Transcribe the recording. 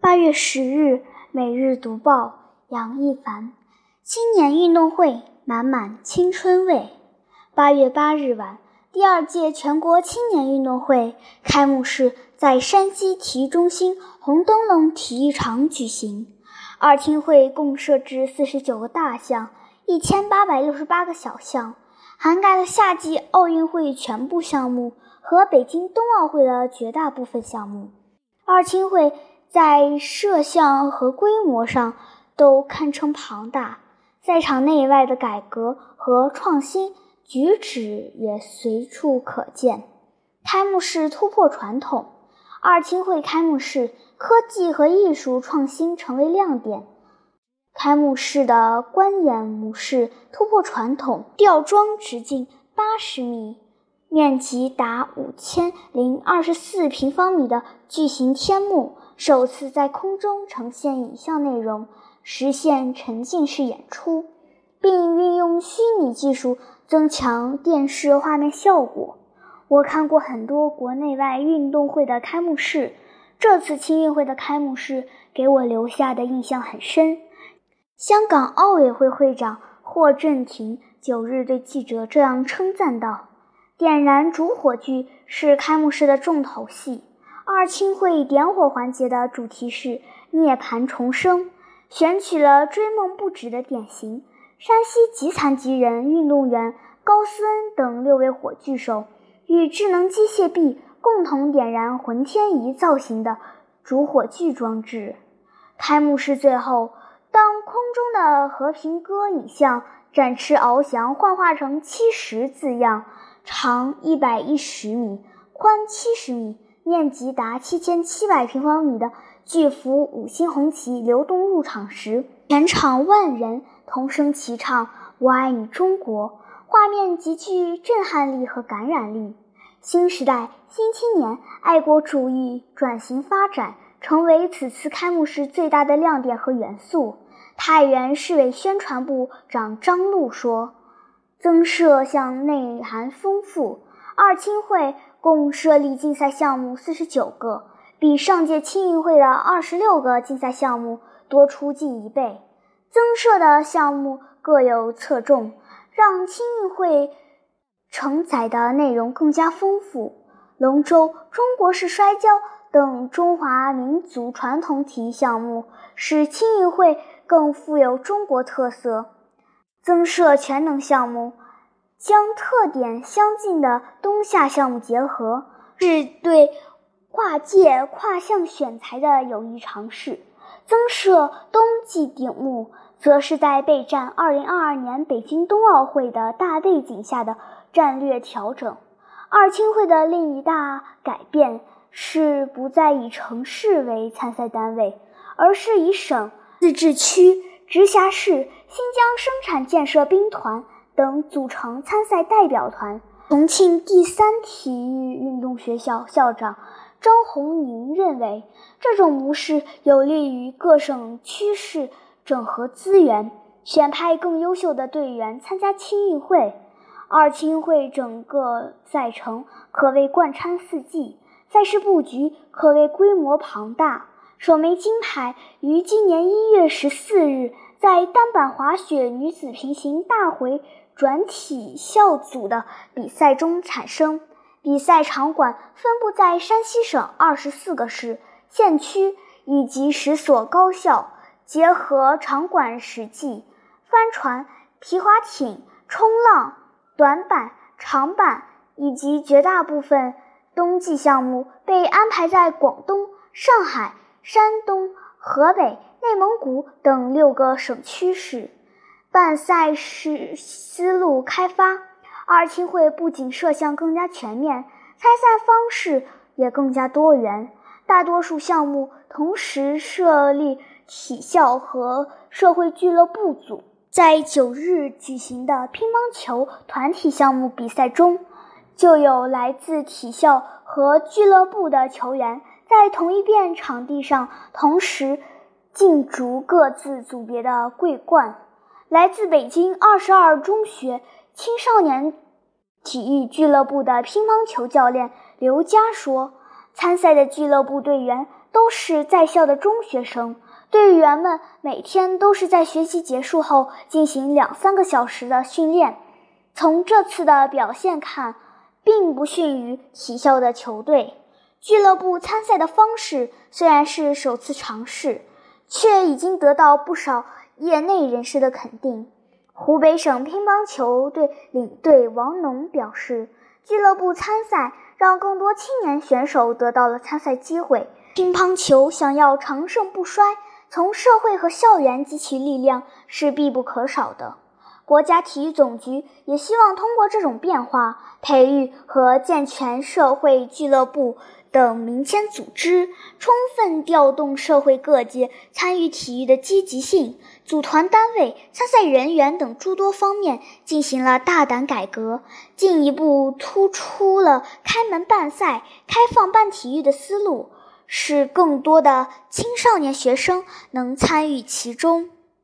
八月十日，《每日读报》杨一凡：青年运动会满满青春味。八月八日晚，第二届全国青年运动会开幕式在山西体育中心红灯笼体育场举行。二青会共设置四十九个大项，一千八百六十八个小项，涵盖了夏季奥运会全部项目和北京冬奥会的绝大部分项目。二青会在设项和规模上都堪称庞大，在场内外的改革和创新举止也随处可见。开幕式突破传统，二青会开幕式科技和艺术创新成为亮点。开幕式的观演模式突破传统，吊装直径八十米。面积达五千零二十四平方米的巨型天幕首次在空中呈现影像内容，实现沉浸式演出，并运用虚拟技术增强电视画面效果。我看过很多国内外运动会的开幕式，这次青运会的开幕式给我留下的印象很深。香港奥委会会长霍震霆九日对记者这样称赞道。点燃烛火炬是开幕式的重头戏。二青会点火环节的主题是“涅槃重生”，选取了追梦不止的典型山西极残疾人运动员高思恩等六位火炬手，与智能机械臂共同点燃浑天仪造型的主火炬装置。开幕式最后，当空中的和平鸽影像展翅翱翔，幻化成“七十”字样。长一百一十米，宽七十米，面积达七千七百平方米的巨幅五星红旗流动入场时，全场万人同声齐唱“我爱你中国”，画面极具震撼力和感染力。新时代新青年爱国主义转型发展，成为此次开幕式最大的亮点和元素。太原市委宣传部长张璐说。增设项内涵丰富，二青会共设立竞赛项目四十九个，比上届青运会的二十六个竞赛项目多出近一倍。增设的项目各有侧重，让青运会承载的内容更加丰富。龙舟、中国式摔跤等中华民族传统体育项目，使青运会更富有中国特色。增设全能项目，将特点相近的冬夏项目结合，是对跨界跨项选材的有益尝试。增设冬季顶目，则是在备战2022年北京冬奥会的大背景下的战略调整。二青会的另一大改变是不再以城市为参赛单位，而是以省、自治区。直辖市、新疆生产建设兵团等组成参赛代表团。重庆第三体育运动学校校长张宏宁认为，这种模式有利于各省区市整合资源，选派更优秀的队员参加青运会。二青会整个赛程可谓贯穿四季，赛事布局可谓规模庞大。首枚金牌于今年一月十四日在单板滑雪女子平行大回转体校组的比赛中产生。比赛场馆分布在山西省二十四个市、县区以及十所高校，结合场馆实际，帆船、皮划艇、冲浪、短板、长板以及绝大部分冬季项目被安排在广东、上海。山东、河北、内蒙古等六个省区市办赛事思路开发，二青会不仅设项更加全面，参赛方式也更加多元。大多数项目同时设立体校和社会俱乐部组。在九日举行的乒乓球团体项目比赛中，就有来自体校和俱乐部的球员。在同一片场地上同时竞逐各自组别的桂冠。来自北京二十二中学青少年体育俱乐部的乒乓球教练刘佳说：“参赛的俱乐部队员都是在校的中学生，队员们每天都是在学习结束后进行两三个小时的训练。从这次的表现看，并不逊于体校的球队。俱乐部参赛的方式虽然是首次尝试，却已经得到不少业内人士的肯定。湖北省乒乓球队领队王农表示：“俱乐部参赛让更多青年选手得到了参赛机会。乒乓球想要长盛不衰，从社会和校园汲取力量是必不可少的。国家体育总局也希望通过这种变化，培育和健全社会俱乐部。”等民间组织充分调动社会各界参与体育的积极性，组团单位、参赛人员等诸多方面进行了大胆改革，进一步突出了开门办赛、开放办体育的思路，使更多的青少年学生能参与其中。